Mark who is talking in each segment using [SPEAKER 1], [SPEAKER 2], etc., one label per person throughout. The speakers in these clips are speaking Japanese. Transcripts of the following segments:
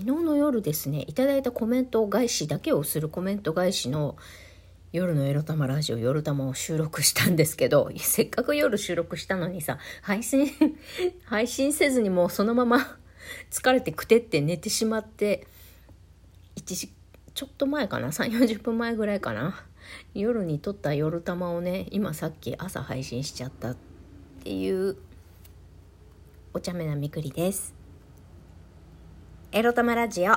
[SPEAKER 1] 昨日の夜ですねいただいたコメント返しだけをするコメント返しの夜のエロ玉ラジオ夜玉を収録したんですけど せっかく夜収録したのにさ配信 配信せずにもうそのまま 疲れてくてって寝てしまって1時ちょっと前かな3 4 0分前ぐらいかな夜に撮った夜玉をね今さっき朝配信しちゃったっていうお茶目なみくりです。エロ玉ラジオ。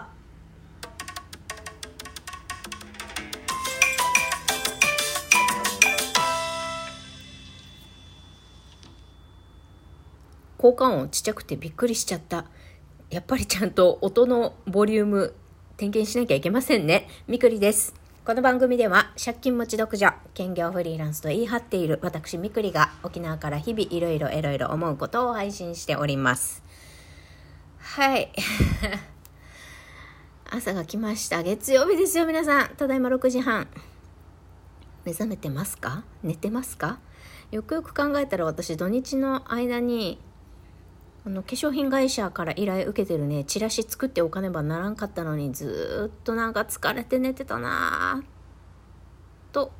[SPEAKER 1] 効果音ちっちゃくてびっくりしちゃった。やっぱりちゃんと音のボリューム点検しなきゃいけませんね。みくりです。この番組では借金持ち独女兼業フリーランスと言い張っている私みくりが沖縄から日々いろいろいろいろ思うことを配信しております。はい。朝が来ました。月曜日ですよ皆さん。ただいま6時半。目覚めてますか？寝てますか？よくよく考えたら私土日の間にあの化粧品会社から依頼受けてるねチラシ作っておかねばならんかったのにずっとなんか疲れて寝てたなと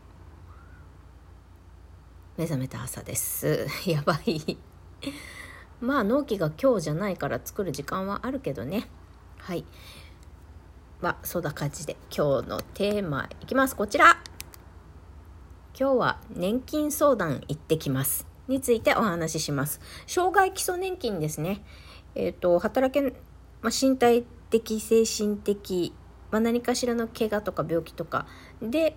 [SPEAKER 1] 目覚めた朝です。やばい。まあ納期が今日じゃないから作る時間はあるけどね。はい。まあそんな感じで今日のテーマいきます。こちら。今日は年金相談行ってきます。についてお話しします。障害基礎年金ですね。えっ、ー、と、働け、まあ、身体的、精神的、まあ、何かしらの怪我とか病気とか。で、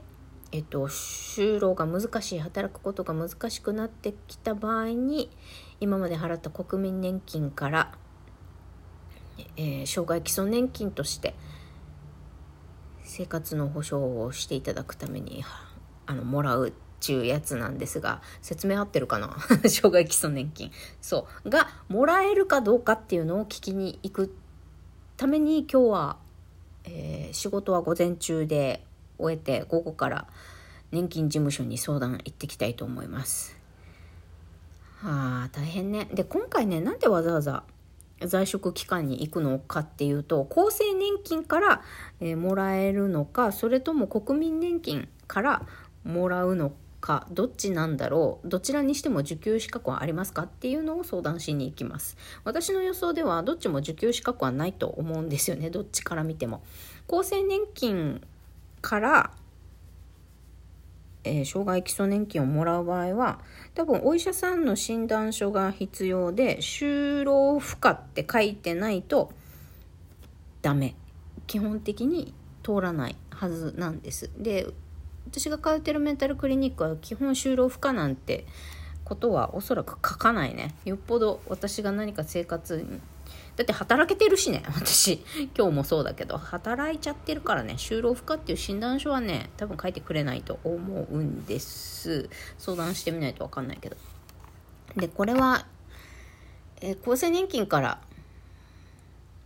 [SPEAKER 1] えっ、と、就労が難しい、働くことが難しくなってきた場合に、今まで払った国民年金から、えー、障害基礎年金として生活の保障をしていただくためにあのもらうっちゅうやつなんですが、説明合ってるかな？障害基礎年金。そう。が、もらえるかどうかっていうのを聞きに行くために今日は、えー、仕事は午前中で終えて午後から年金事務所に相談行ってきたいと思います。あ、大変ね。で、今回ね、なんでわざわざ在職機関に行くのかっていうと厚生年金から、えー、もらえるのかそれとも国民年金からもらうのかどっちなんだろうどちらにしても受給資格はありますかっていうのを相談しに行きます私の予想ではどっちも受給資格はないと思うんですよねどっちから見ても厚生年金からえー、障害基礎年金をもらう場合は多分お医者さんの診断書が必要で就労不可って書いてないとダメ。基本的に通らないはずなんです。で私が通ってるメンタルクリニックは基本就労不可なんてことはおそらく書かないね。よっぽど私が何か生活だって働けてるしね私。今日もそうだけど。働いちゃってるからね。就労不可っていう診断書はね多分書いてくれないと思うんです。相談してみないと分かんないけど。でこれは、えー、厚生年金から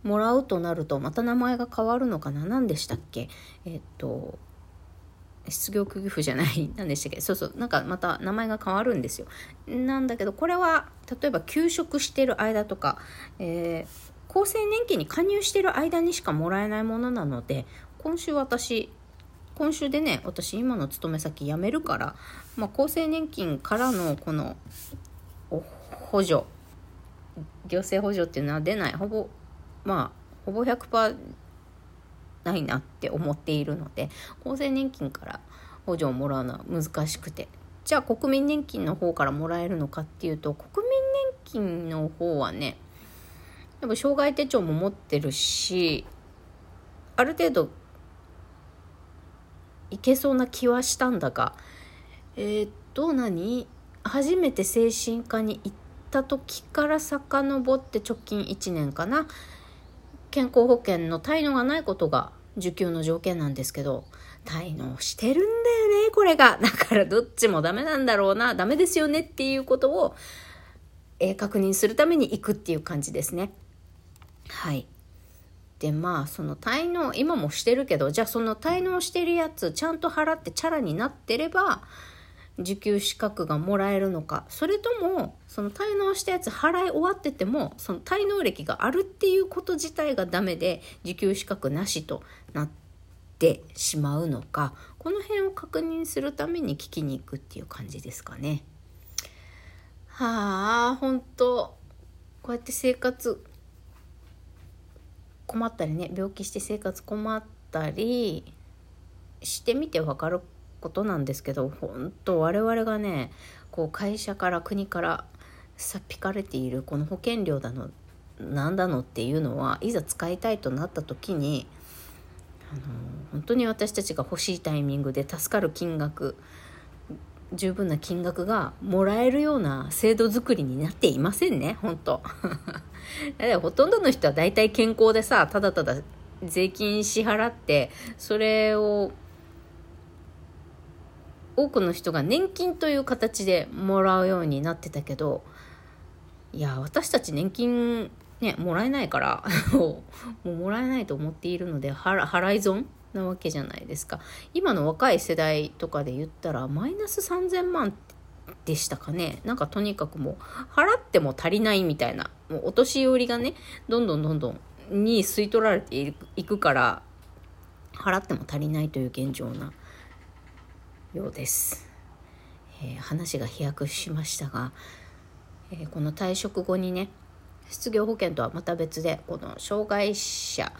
[SPEAKER 1] もらうとなるとまた名前が変わるのかな？何でしたっけ？えっ、と失業区議府じゃない何でしたっけ？そうそうなんかまた名前が変わるんですよ。なんだけどこれは例えば休職してる間とか、えー、厚生年金に加入してる間にしかもらえないものなので今週私今週でね私今の勤め先辞めるから、まあ、厚生年金からのこの補助行政補助っていうのは出ない。ほぼまあほぼ100%ないなって思っているので厚生年金から補助をもらうのは難しくて。じゃあ国民年金の方からもらえるのかっていうと国民年金の方はねやっぱ障害手帳も持ってるしある程度いけそうな気はしたんだがえー、っと何初めて精神科に行った時から遡って直近1年かな。健康保険の滞納がないことが受給の条件なんですけど、滞納してるんだよね、これが。だからどっちもダメなんだろうな、ダメですよねっていうことを、えー、確認するために行くっていう感じですね。はい。で、まあ、その滞納、今もしてるけど、じゃあその滞納してるやつ、ちゃんと払ってチャラになってれば、受給資格がもらえるのか。それともその滞納したやつ払い終わっててもその滞納歴があるっていうこと自体がダメで受給資格なしとなってしまうのか。この辺を確認するために聞きに行くっていう感じですかね。はあ本当。こうやって生活困ったりね病気して生活困ったりしてみて分かることなんですけど本当我々がねこう会社から国からさっぴかれているこの保険料だのなんだのっていうのはいざ使いたいとなった時にあの本当に私たちが欲しいタイミングで助かる金額十分な金額がもらえるような制度づくりになっていませんね本当。ほとんどの人は大体健康でさただただ税金支払ってそれを多くの人が年金という形でもらうようになってたけどいや私たち年金ねもらえないから もうもらえないと思っているので払い損なわけじゃないですか。今の若い世代とかで言ったらマイナス3000万でしたかね。なんかとにかくもう払っても足りないみたいなもうお年寄りがねどんどんどんどんに吸い取られていくから払っても足りないという現状なようです、えー、話が飛躍しましたが、えー、この退職後にね失業保険とはまた別でこの障害者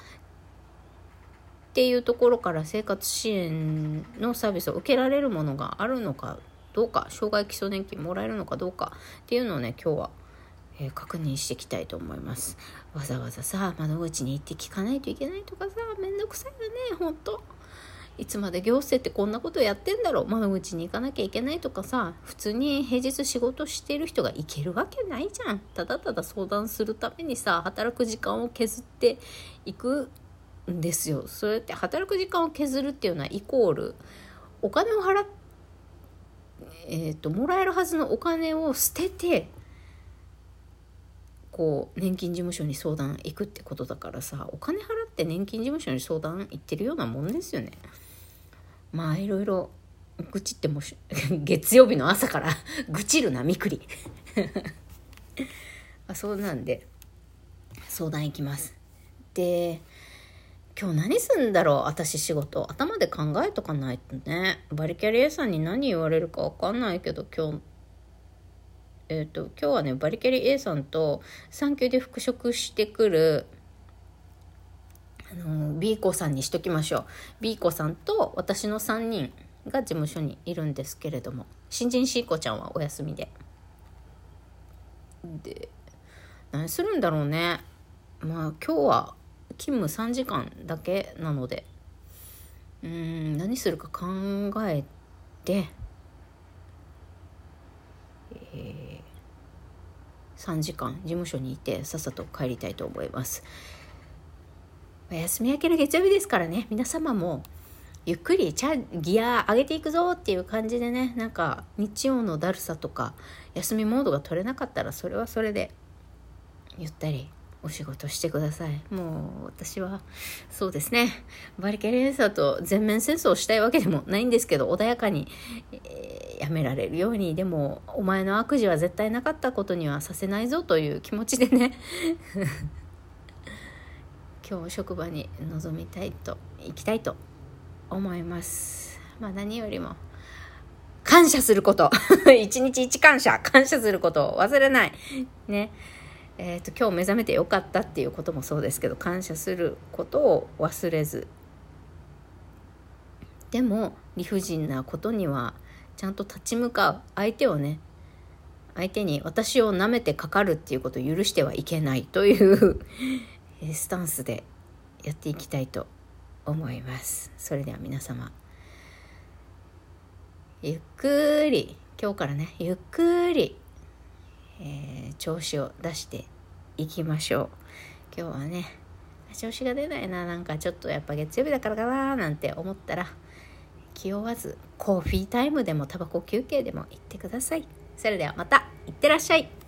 [SPEAKER 1] っていうところから生活支援のサービスを受けられるものがあるのかどうか障害基礎年金もらえるのかどうかっていうのをね今日は、えー、確認していきたいと思います。わざわざさ窓口に行って聞かないといけないとかさめんどくさいよねほんと。いつまで行政ってこんなことやってんだろう？窓口に行かなきゃいけないとかさ普通に平日仕事してる人が行けるわけないじゃん。ただただ相談するためにさ働く時間を削っていくんですよ。そうやって働く時間を削るっていうのはイコールお金を払っえー、ともらえるはずのお金を捨ててこう年金事務所に相談行くってことだからさお金払って年金事務所に相談行ってるようなもんですよね。まあいろいろ愚痴っても 月曜日の朝から 愚痴るなみくり。あそうなんで相談行きます。で今日何すんだろう私仕事。頭で考えとかないとね。バリキャリ A さんに何言われるか分かんないけど今日えっ、ー、と今日はねバリキャリ A さんと産休で復職してくるあの B 子さんにしときましょう。B 子さんと私の3人が事務所にいるんですけれども新人 C 子ちゃんはお休みで。で何するんだろうね。まあ今日は勤務3時間だけなのでうん何するか考えてえー、3時間事務所にいてさっさと帰りたいと思います。お休み明けの月曜日ですからね。皆様もゆっくりチャギア上げていくぞっていう感じでね。なんか日曜のだるさとか休みモードが取れなかったらそれはそれでゆったりお仕事してください。もう私はそうですね。バリケレンサーと全面戦争したいわけでもないんですけど穏やかに、えー、やめられるように。でもお前の悪事は絶対なかったことにはさせないぞという気持ちでね。今日職場に臨みたいと行きたいと思います。まあ何よりも感謝すること。一日一感謝。感謝すること。を忘れない。ね。えーと、今日目覚めてよかったっていうこともそうですけど感謝することを忘れず。でも理不尽なことにはちゃんと立ち向かう相手をね。相手に私を舐めてかかるっていうことを許してはいけないというスタンスでやっていきたいと思います。それでは皆様ゆっくり今日からねゆっくり、えー、調子を出していきましょう。今日はね調子が出ないななんかちょっとやっぱ月曜日だからかななんて思ったら気負わずコーヒータイムでもタバコ休憩でも行ってください。それではまたいってらっしゃい。